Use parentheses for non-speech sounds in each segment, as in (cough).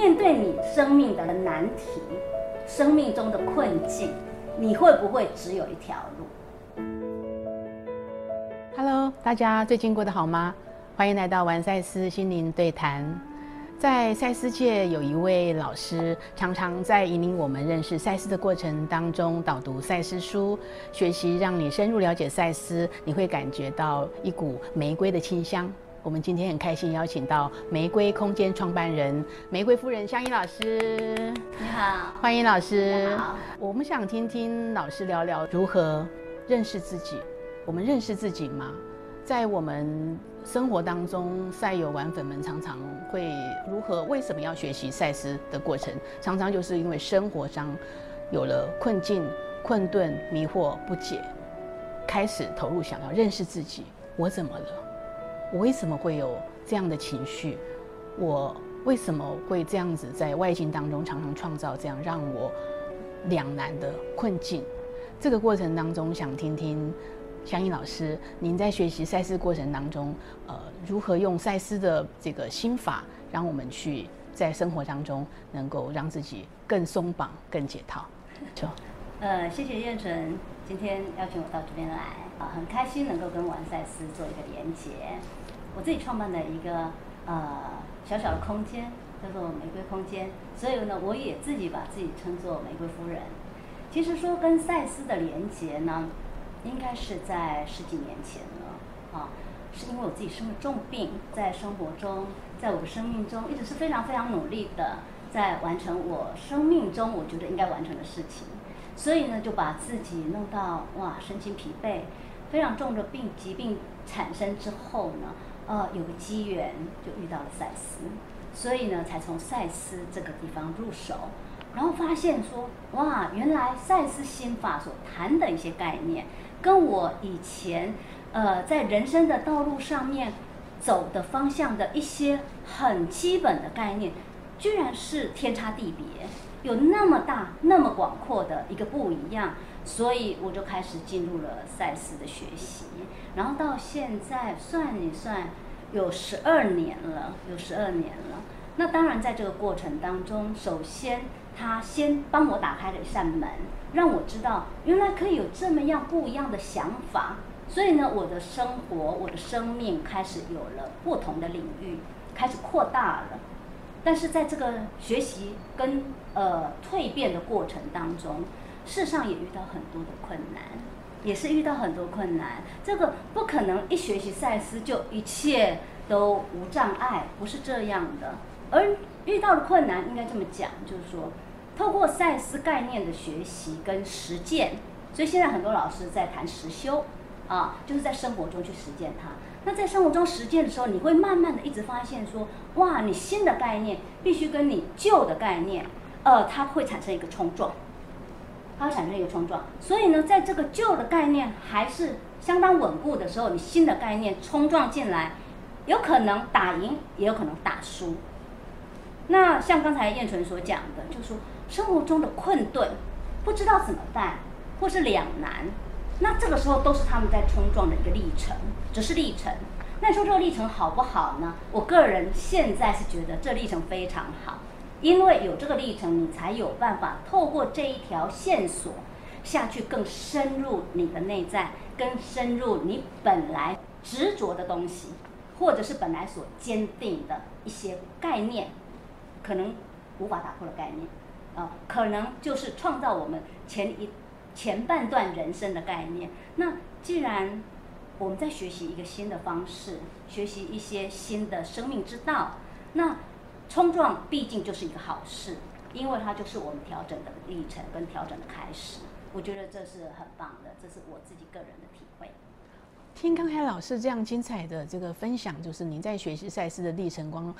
面对你生命的难题、生命中的困境，你会不会只有一条路？Hello，大家最近过得好吗？欢迎来到玩赛斯心灵对谈。在赛斯界有一位老师，常常在引领我们认识赛斯的过程当中，导读赛斯书，学习让你深入了解赛斯，你会感觉到一股玫瑰的清香。我们今天很开心邀请到玫瑰空间创办人玫瑰夫人香音老师。你好，欢迎老师。好，我们想听听老师聊聊如何认识自己。我们认识自己吗？在我们生活当中，赛友玩粉们常常会如何？为什么要学习赛斯的过程？常常就是因为生活上有了困境、困顿、迷惑、不解，开始投入想要认识自己。我怎么了？我为什么会有这样的情绪？我为什么会这样子在外境当中常常创造这样让我两难的困境？这个过程当中，想听听。香音老师，您在学习赛斯过程当中，呃，如何用赛斯的这个心法，让我们去在生活当中能够让自己更松绑、更解套？就，呃，谢谢燕纯今天邀请我到这边来，啊，很开心能够跟玩赛斯做一个连接。我自己创办的一个呃小小的空间，叫做玫瑰空间，所以呢，我也自己把自己称作玫瑰夫人。其实说跟赛斯的连接呢。应该是在十几年前了，啊，是因为我自己生了重病，在生活中，在我的生命中，一直是非常非常努力的，在完成我生命中我觉得应该完成的事情，所以呢，就把自己弄到哇，身心疲惫，非常重的病疾病产生之后呢，呃，有个机缘就遇到了赛斯，所以呢，才从赛斯这个地方入手。然后发现说，哇，原来赛斯心法所谈的一些概念，跟我以前，呃，在人生的道路上面走的方向的一些很基本的概念，居然是天差地别，有那么大、那么广阔的一个不一样。所以我就开始进入了赛斯的学习，然后到现在算一算，有十二年了，有十二年了。那当然，在这个过程当中，首先。他先帮我打开了一扇门，让我知道原来可以有这么样不一样的想法。所以呢，我的生活、我的生命开始有了不同的领域，开始扩大了。但是在这个学习跟呃蜕变的过程当中，事实上也遇到很多的困难，也是遇到很多困难。这个不可能一学习赛斯就一切都无障碍，不是这样的。而遇到的困难，应该这么讲，就是说。透过赛斯概念的学习跟实践，所以现在很多老师在谈实修，啊，就是在生活中去实践它。那在生活中实践的时候，你会慢慢的一直发现说，哇，你新的概念必须跟你旧的概念，呃，它会产生一个冲撞，它会产生一个冲撞。所以呢，在这个旧的概念还是相当稳固的时候，你新的概念冲撞进来，有可能打赢，也有可能打输。那像刚才燕纯所讲的，就是说。生活中的困顿，不知道怎么办，或是两难，那这个时候都是他们在冲撞的一个历程，只是历程。那你说这个历程好不好呢？我个人现在是觉得这历程非常好，因为有这个历程，你才有办法透过这一条线索下去更深入你的内在，更深入你本来执着的东西，或者是本来所坚定的一些概念，可能无法打破的概念。啊，可能就是创造我们前一前半段人生的概念。那既然我们在学习一个新的方式，学习一些新的生命之道，那冲撞毕竟就是一个好事，因为它就是我们调整的历程跟调整的开始。我觉得这是很棒的，这是我自己个人的体会。听刚才老师这样精彩的这个分享，就是您在学习赛事的历程光。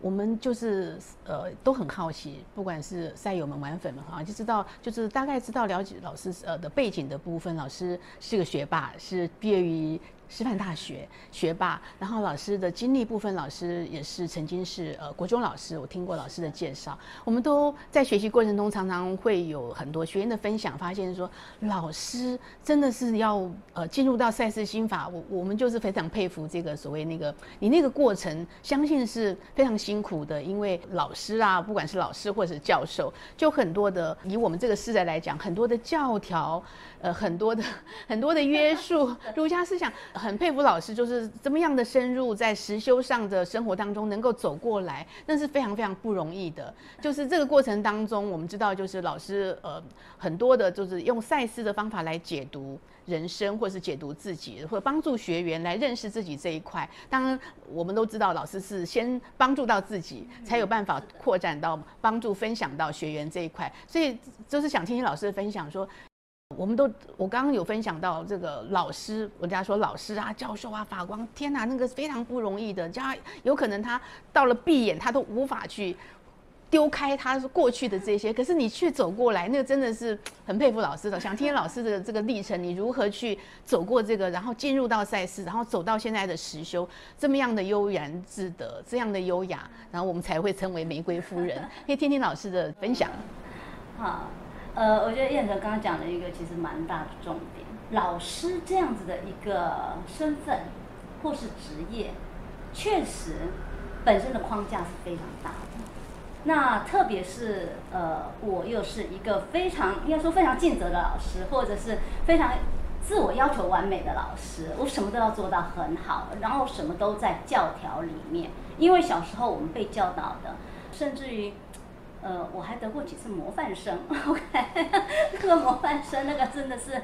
我们就是呃都很好奇，不管是赛友们、玩粉们哈，就知道就是大概知道了解老师呃的背景的部分。老师是个学霸，是毕业于师范大学学霸，然后老师的经历部分，老师也是曾经是呃国中老师，我听过老师的介绍。我们都在学习过程中常常会有很多学员的分享，发现说老师真的是要呃进入到赛事心法，我我们就是非常佩服这个所谓那个你那个过程，相信是非常辛苦的，因为老师啊，不管是老师或者是教授，就很多的以我们这个时代来讲，很多的教条。呃，很多的 (laughs) 很多的约束，儒家思想很佩服老师，就是这么样的深入在实修上的生活当中能够走过来，那是非常非常不容易的。就是这个过程当中，我们知道，就是老师呃很多的，就是用赛斯的方法来解读人生，或是解读自己，或帮助学员来认识自己这一块。当然，我们都知道，老师是先帮助到自己，才有办法扩展到帮助分享到学员这一块。所以，就是想听听老师的分享，说。我们都，我刚刚有分享到这个老师，人家说老师啊、教授啊、法官，天哪，那个非常不容易的，加有可能他到了闭眼，他都无法去丢开他过去的这些，可是你却走过来，那个真的是很佩服老师的。想听老师的这个历程，你如何去走过这个，然后进入到赛事，然后走到现在的实修，这么样的悠然自得，这样的优雅，然后我们才会成为玫瑰夫人。可以听听老师的分享。好。呃，我觉得燕哲刚刚讲的一个其实蛮大的重点，老师这样子的一个身份或是职业，确实本身的框架是非常大的。那特别是呃，我又是一个非常应该说非常尽责的老师，或者是非常自我要求完美的老师，我什么都要做到很好，然后什么都在教条里面。因为小时候我们被教导的，甚至于。呃，我还得过几次模范生，(laughs) OK，(laughs) 那个模范生那个真的是，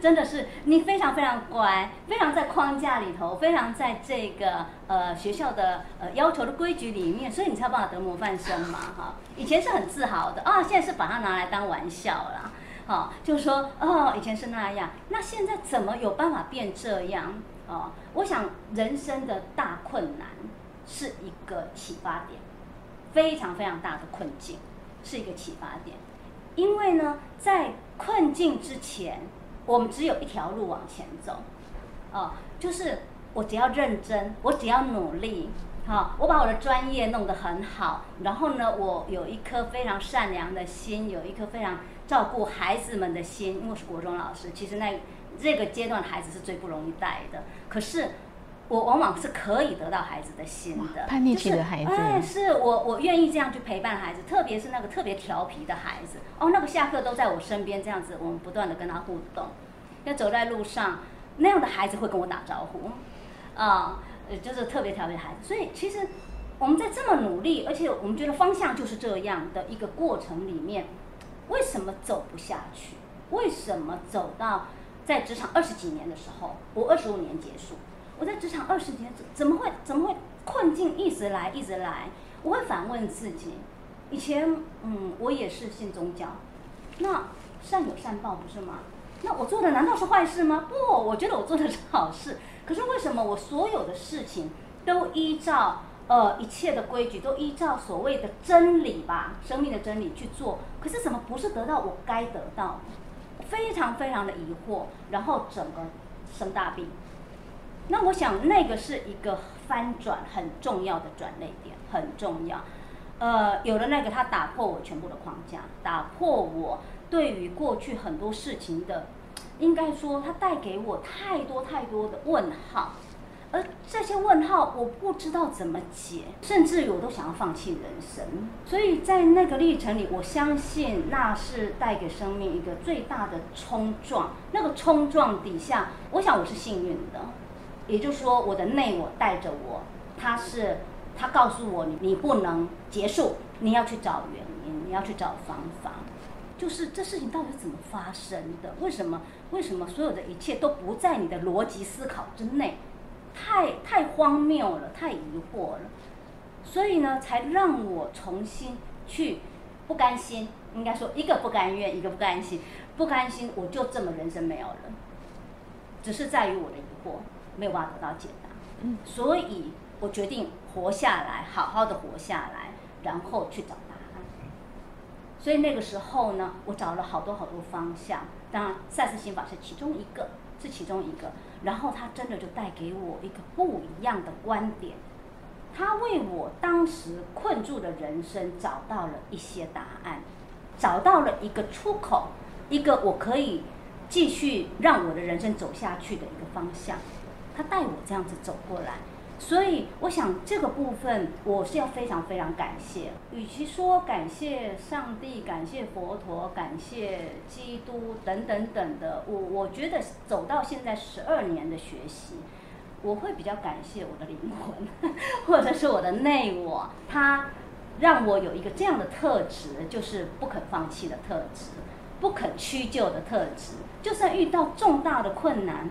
真的是你非常非常乖，非常在框架里头，非常在这个呃学校的呃要求的规矩里面，所以你才有办法得模范生嘛，哈。以前是很自豪的啊，现在是把它拿来当玩笑了，好，就是说哦，以前是那样，那现在怎么有办法变这样？哦，我想人生的大困难是一个启发点。非常非常大的困境，是一个启发点。因为呢，在困境之前，我们只有一条路往前走，哦，就是我只要认真，我只要努力，好，我把我的专业弄得很好，然后呢，我有一颗非常善良的心，有一颗非常照顾孩子们的心。因为我是国中老师，其实那这个阶段孩子是最不容易带的，可是。我往往是可以得到孩子的心的，叛逆期的孩子，哎，是我我愿意这样去陪伴孩子，特别是那个特别调皮的孩子，哦，那个下课都在我身边这样子，我们不断的跟他互动，要走在路上，那样的孩子会跟我打招呼，啊，呃，就是特别调皮的孩子，所以其实我们在这么努力，而且我们觉得方向就是这样的一个过程里面，为什么走不下去？为什么走到在职场二十几年的时候，我二十五年结束？我在职场二十年，怎怎么会怎么会困境一直来一直来？我会反问自己，以前嗯，我也是信宗教，那善有善报不是吗？那我做的难道是坏事吗？不，我觉得我做的是好事。可是为什么我所有的事情都依照呃一切的规矩，都依照所谓的真理吧，生命的真理去做？可是怎么不是得到我该得到？非常非常的疑惑，然后整个生大病。那我想，那个是一个翻转很重要的转捩点，很重要。呃，有了那个，它打破我全部的框架，打破我对于过去很多事情的，应该说，它带给我太多太多的问号，而这些问号我不知道怎么解，甚至于我都想要放弃人生。所以在那个历程里，我相信那是带给生命一个最大的冲撞。那个冲撞底下，我想我是幸运的。也就是说，我的内我带着我，他是他告诉我，你你不能结束，你要去找原因，你要去找方法。就是这事情到底怎么发生的？为什么？为什么所有的一切都不在你的逻辑思考之内？太太荒谬了，太疑惑了。所以呢，才让我重新去不甘心，应该说一个不甘愿，一个不甘心，不甘心，我就这么人生没有了。只是在于我的疑惑。没有办法得到解答，嗯，所以我决定活下来，好好的活下来，然后去找答案。所以那个时候呢，我找了好多好多方向，当然赛斯心法是其中一个。是其中一个。然后他真的就带给我一个不一样的观点，他为我当时困住的人生找到了一些答案，找到了一个出口，一个我可以继续让我的人生走下去的一个方向。他带我这样子走过来。所以，我想这个部分我是要非常非常感谢。与其说感谢上帝、感谢佛陀、感谢基督等等等的，我我觉得走到现在十二年的学习，我会比较感谢我的灵魂，(laughs) 或者是我的内我，它让我有一个这样的特质，就是不肯放弃的特质，不肯屈就的特质。就算遇到重大的困难，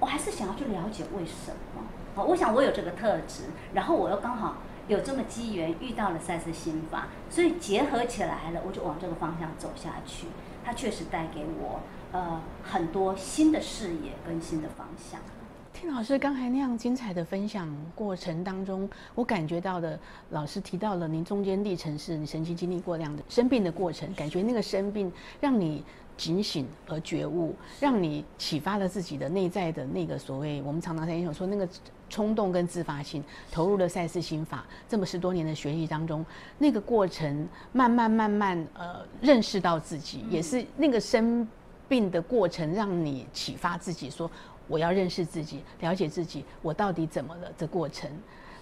我还是想要去了解为什么。我想我有这个特质，然后我又刚好有这么机缘遇到了赛斯心法，所以结合起来了，我就往这个方向走下去。它确实带给我呃很多新的视野跟新的方向。听老师刚才那样精彩的分享过程当中，我感觉到的，老师提到了您中间历程是你曾经经历过这样的生病的过程，感觉那个生病让你。警醒而觉悟，让你启发了自己的内在的那个所谓我们常常在讲说那个冲动跟自发性，投入了赛事心法这么十多年的学习当中，那个过程慢慢慢慢呃认识到自己，也是那个生病的过程让你启发自己说我要认识自己，了解自己，我到底怎么了这过程。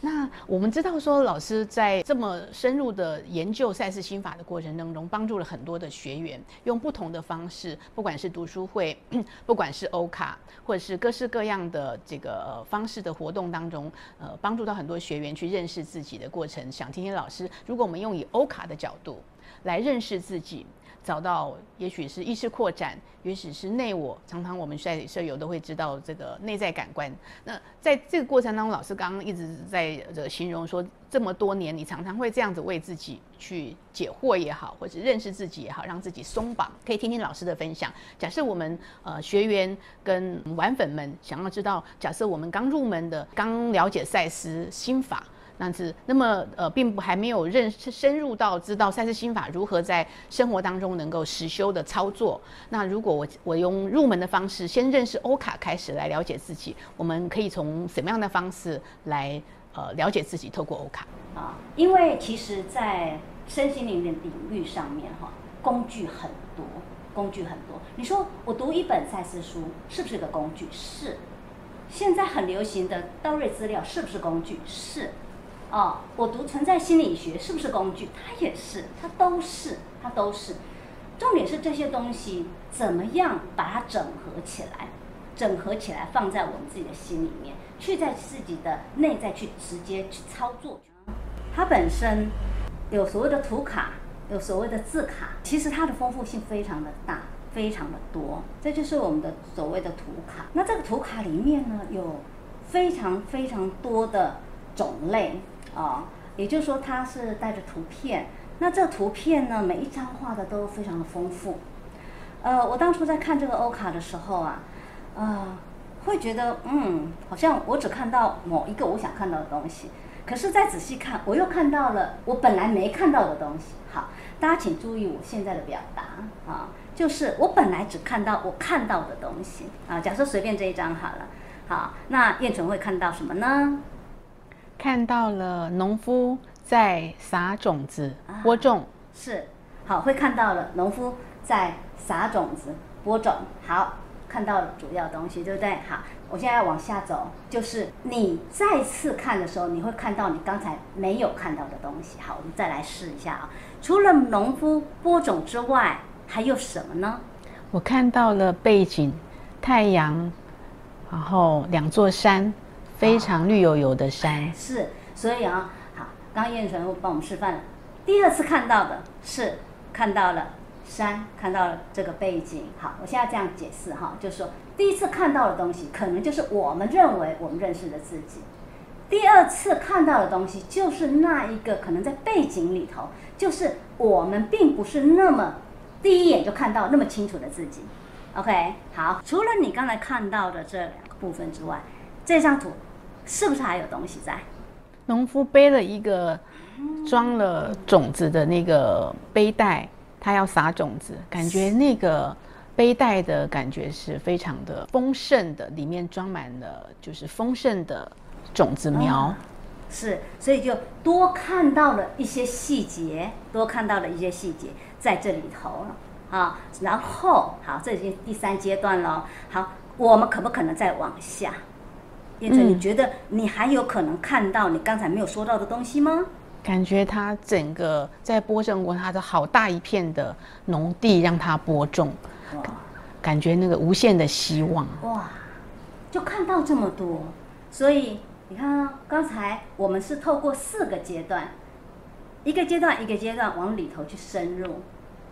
那我们知道说，老师在这么深入的研究赛事心法的过程当中，帮助了很多的学员，用不同的方式，不管是读书会，(clears throat) 不管是欧卡，或者是各式各样的这个方式的活动当中，呃，帮助到很多学员去认识自己的过程。想听听老师，如果我们用以欧卡的角度来认识自己。找到，也许是意识扩展，也许是内我。常常我们在舍友都会知道这个内在感官。那在这个过程当中，老师刚刚一直在这形容说，这么多年你常常会这样子为自己去解惑也好，或者认识自己也好，让自己松绑。可以听听老师的分享。假设我们呃学员跟玩粉们想要知道，假设我们刚入门的，刚了解赛斯心法。那是那么呃，并不还没有认识深入到知道赛事心法如何在生活当中能够实修的操作。那如果我我用入门的方式，先认识欧卡开始来了解自己，我们可以从什么样的方式来呃了解自己？透过欧卡啊，因为其实，在身心灵的领域上面哈，工具很多，工具很多。你说我读一本赛事书是不是个工具？是。现在很流行的刀锐资料是不是工具？是。哦，我读存在心理学是不是工具？它也是，它都是，它都是。重点是这些东西怎么样把它整合起来，整合起来放在我们自己的心里面，去在自己的内在去直接去操作。它本身有所谓的图卡，有所谓的字卡，其实它的丰富性非常的大，非常的多。这就是我们的所谓的图卡。那这个图卡里面呢，有非常非常多的种类。啊，也就是说它是带着图片，那这图片呢，每一张画的都非常的丰富。呃，我当初在看这个欧卡的时候啊，呃，会觉得嗯，好像我只看到某一个我想看到的东西，可是再仔细看，我又看到了我本来没看到的东西。好，大家请注意我现在的表达啊，就是我本来只看到我看到的东西啊。假设随便这一张好了，好，那燕纯会看到什么呢？看到了农夫在撒种子、播种，是好会看到了农夫在撒种子、播种。好，看到了主要东西，对不对？好，我现在要往下走，就是你再次看的时候，你会看到你刚才没有看到的东西。好，我们再来试一下啊。除了农夫播种之外，还有什么呢？我看到了背景，太阳，然后两座山。非常绿油油的山是，所以啊，好，刚刚燕纯帮我们示范了。第二次看到的是看到了山，看到了这个背景。好，我现在这样解释哈，就是说第一次看到的东西，可能就是我们认为我们认识的自己；第二次看到的东西，就是那一个可能在背景里头，就是我们并不是那么第一眼就看到那么清楚的自己。OK，好，除了你刚才看到的这两个部分之外，这张图。是不是还有东西在？农夫背了一个装了种子的那个背带，他要撒种子，感觉那个背带的感觉是非常的丰盛的，里面装满了就是丰盛的种子苗。是，所以就多看到了一些细节，多看到了一些细节在这里头了啊。然后，好，这已经第三阶段了。好，我们可不可能再往下？你觉得你还有可能看到你刚才没有说到的东西吗？感觉它整个在播种过，它的好大一片的农地让它播种，感觉那个无限的希望。哇，就看到这么多，所以。你看啊，刚才我们是透过四个阶段，一个阶段一个阶段往里头去深入，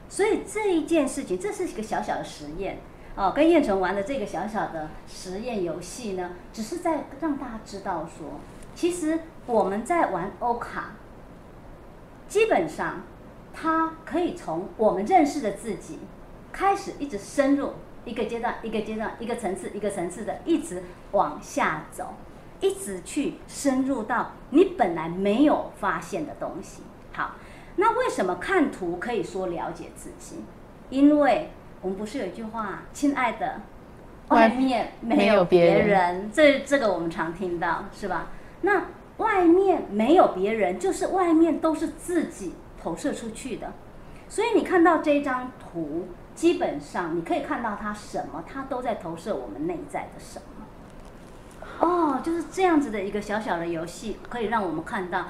所以这一件事情，这是一个小小的实验哦。跟燕纯玩的这个小小的实验游戏呢，只是在让大家知道说，其实我们在玩欧卡，基本上它可以从我们认识的自己开始，一直深入一个阶段一个阶段一个层次一个层次的一直往下走。一直去深入到你本来没有发现的东西。好，那为什么看图可以说了解自己？因为我们不是有一句话，亲爱的，外面没有别人。这这个我们常听到，是吧？那外面没有别人，就是外面都是自己投射出去的。所以你看到这张图，基本上你可以看到它什么，它都在投射我们内在的什么。哦，就是这样子的一个小小的游戏，可以让我们看到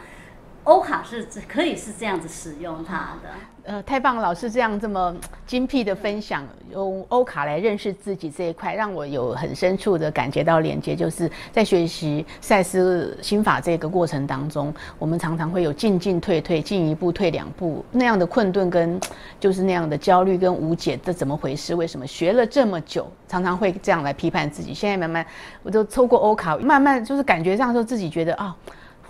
欧卡是可以是这样子使用它的。呃，太棒，老师这样这么精辟的分享，用欧卡来认识自己这一块，让我有很深处的感觉到连接。就是在学习赛斯心法这个过程当中，我们常常会有进进退退，进一步退两步那样的困顿，跟就是那样的焦虑跟无解，这怎么回事？为什么学了这么久，常常会这样来批判自己？现在慢慢，我就抽过欧卡，慢慢就是感觉上说自己觉得啊。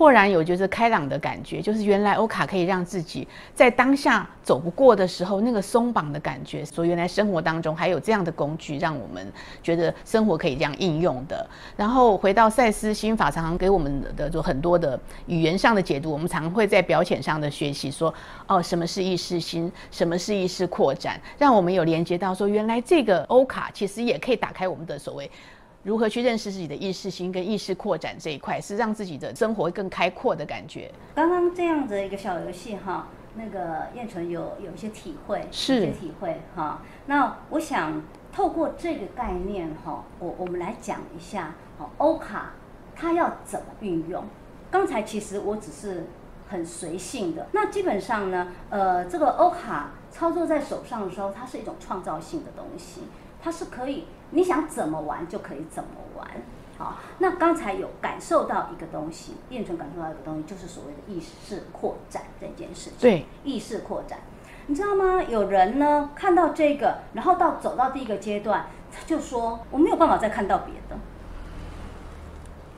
豁然有就是开朗的感觉，就是原来欧卡可以让自己在当下走不过的时候，那个松绑的感觉。所以原来生活当中还有这样的工具，让我们觉得生活可以这样应用的。然后回到赛斯心法，常常给我们的就很多的语言上的解读。我们常会在表浅上的学习说，哦，什么是意识心，什么是意识扩展，让我们有连接到说，原来这个欧卡其实也可以打开我们的所谓。如何去认识自己的意识心跟意识扩展这一块，是让自己的生活更开阔的感觉。刚刚这样的一个小游戏哈，那个燕纯有有一些体会，是些体会哈。那我想透过这个概念哈，我我们来讲一下，哦，欧卡它要怎么运用？刚才其实我只是很随性的。那基本上呢，呃，这个欧卡操作在手上的时候，它是一种创造性的东西，它是可以。你想怎么玩就可以怎么玩，好。那刚才有感受到一个东西，变成感受到一个东西，就是所谓的意识扩展这件事情。对，意识扩展，你知道吗？有人呢看到这个，然后到走到第一个阶段，他就说我没有办法再看到别的。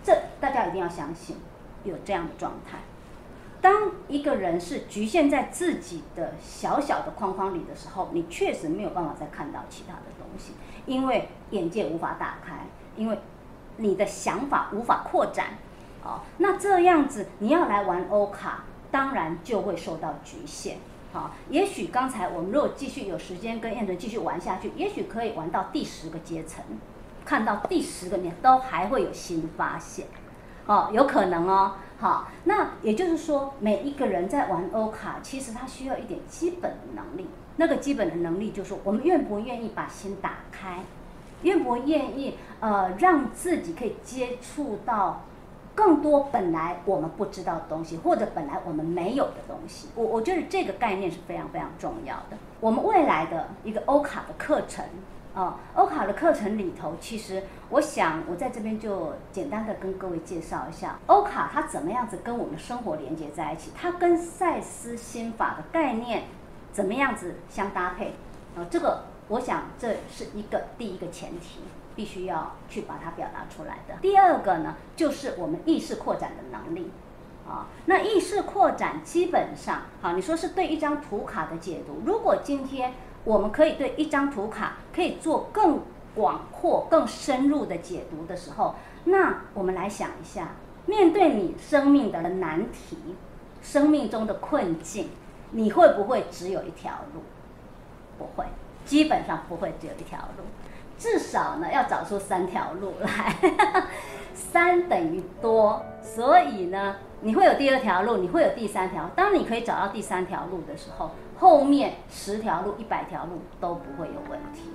这大家一定要相信，有这样的状态。当一个人是局限在自己的小小的框框里的时候，你确实没有办法再看到其他的东西。因为眼界无法打开，因为你的想法无法扩展，哦，那这样子你要来玩欧卡，当然就会受到局限，好，也许刚才我们如果继续有时间跟燕纯继续玩下去，也许可以玩到第十个阶层，看到第十个面都还会有新发现，哦，有可能哦，好，那也就是说每一个人在玩欧卡，其实他需要一点基本的能力。那个基本的能力就是，我们愿不愿意把心打开，愿不愿意呃让自己可以接触到更多本来我们不知道的东西，或者本来我们没有的东西。我我觉得这个概念是非常非常重要的。我们未来的一个欧卡的课程啊，欧卡的课程里头，其实我想我在这边就简单的跟各位介绍一下欧卡它怎么样子跟我们的生活连接在一起，它跟赛斯心法的概念。怎么样子相搭配？啊，这个我想这是一个第一个前提，必须要去把它表达出来的。第二个呢，就是我们意识扩展的能力。啊，那意识扩展基本上，好，你说是对一张图卡的解读。如果今天我们可以对一张图卡可以做更广阔、更深入的解读的时候，那我们来想一下，面对你生命的难题、生命中的困境。你会不会只有一条路？不会，基本上不会只有一条路，至少呢要找出三条路来。(laughs) 三等于多，所以呢，你会有第二条路，你会有第三条。当你可以找到第三条路的时候，后面十条路、一百条路都不会有问题，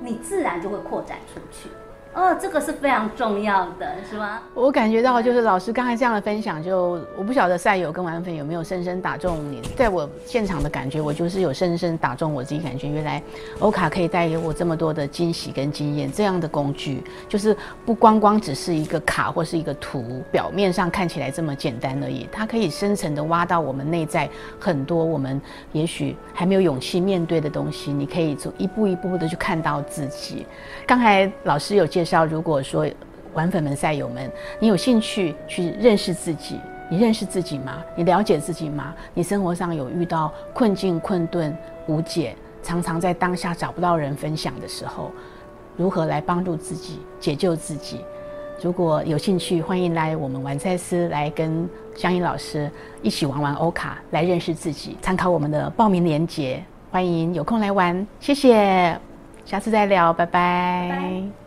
你自然就会扩展出去。哦，这个是非常重要的，是吗？我感觉到就是老师刚才这样的分享，就我不晓得赛友跟玩粉有没有深深打中你。在我现场的感觉，我就是有深深打中我自己，感觉原来欧卡可以带给我这么多的惊喜跟经验。这样的工具就是不光光只是一个卡或是一个图，表面上看起来这么简单而已，它可以深层的挖到我们内在很多我们也许还没有勇气面对的东西。你可以走一步一步的去看到自己。刚才老师有介。绍，如果说玩粉们、赛友们，你有兴趣去认识自己，你认识自己吗？你了解自己吗？你生活上有遇到困境、困顿、无解，常常在当下找不到人分享的时候，如何来帮助自己、解救自己？如果有兴趣，欢迎来我们玩赛斯，来跟香音老师一起玩玩欧卡，来认识自己。参考我们的报名链接，欢迎有空来玩。谢谢，下次再聊，拜拜。